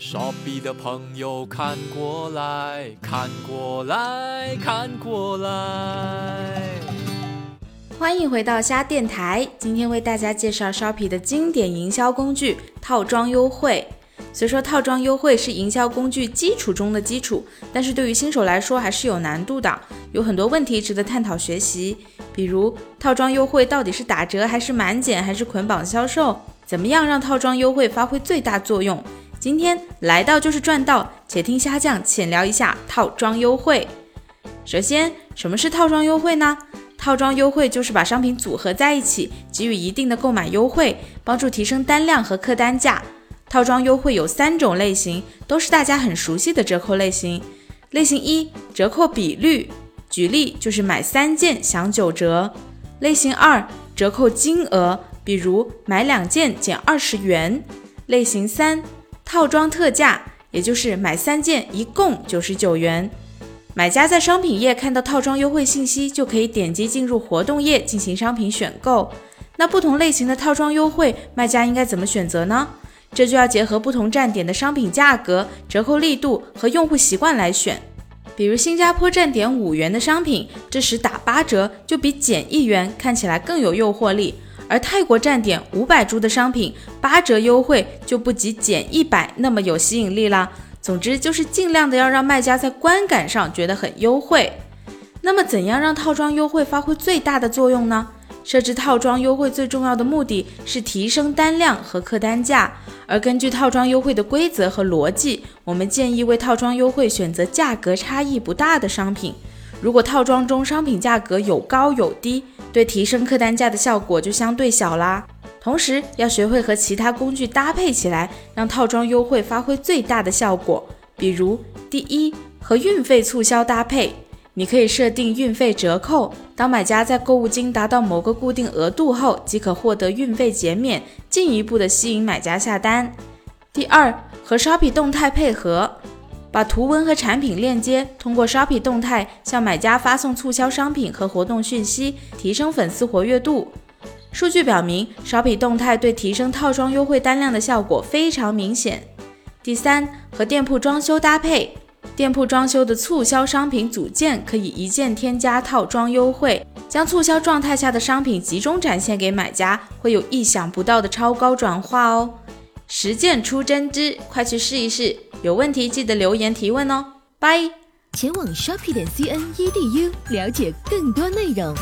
Shopee 的朋友看过来看过来看过来，欢迎回到虾电台。今天为大家介绍 Shopee 的经典营销工具——套装优惠。虽说套装优惠是营销工具基础中的基础，但是对于新手来说还是有难度的，有很多问题值得探讨学习。比如，套装优惠到底是打折还是满减还是捆绑销售？怎么样让套装优惠发挥最大作用？今天来到就是赚到，且听虾酱浅聊一下套装优惠。首先，什么是套装优惠呢？套装优惠就是把商品组合在一起，给予一定的购买优惠，帮助提升单量和客单价。套装优惠有三种类型，都是大家很熟悉的折扣类型。类型一，折扣比率，举例就是买三件享九折。类型二，折扣金额，比如买两件减二十元。类型三，套装特价，也就是买三件一共九十九元。买家在商品页看到套装优惠信息，就可以点击进入活动页进行商品选购。那不同类型的套装优惠，卖家应该怎么选择呢？这就要结合不同站点的商品价格、折扣力度和用户习惯来选。比如新加坡站点五元的商品，这时打八折就比减一元看起来更有诱惑力；而泰国站点五百铢的商品，八折优惠就不及减一百那么有吸引力啦。总之就是尽量的要让卖家在观感上觉得很优惠。那么怎样让套装优惠发挥最大的作用呢？设置套装优惠最重要的目的是提升单量和客单价，而根据套装优惠的规则和逻辑，我们建议为套装优惠选择价格差异不大的商品。如果套装中商品价格有高有低，对提升客单价的效果就相对小啦。同时要学会和其他工具搭配起来，让套装优惠发挥最大的效果。比如，第一，和运费促销搭配。你可以设定运费折扣，当买家在购物金达到某个固定额度后，即可获得运费减免，进一步的吸引买家下单。第二，和 Shopee 动态配合，把图文和产品链接通过 Shopee 动态向买家发送促销商品和活动讯息，提升粉丝活跃度。数据表明，Shopee 动态对提升套装优惠单量的效果非常明显。第三，和店铺装修搭配。店铺装修的促销商品组件可以一键添加套装优惠，将促销状态下的商品集中展现给买家，会有意想不到的超高转化哦！实践出真知，快去试一试！有问题记得留言提问哦，拜！前往 shopping 点 cnedu 了解更多内容。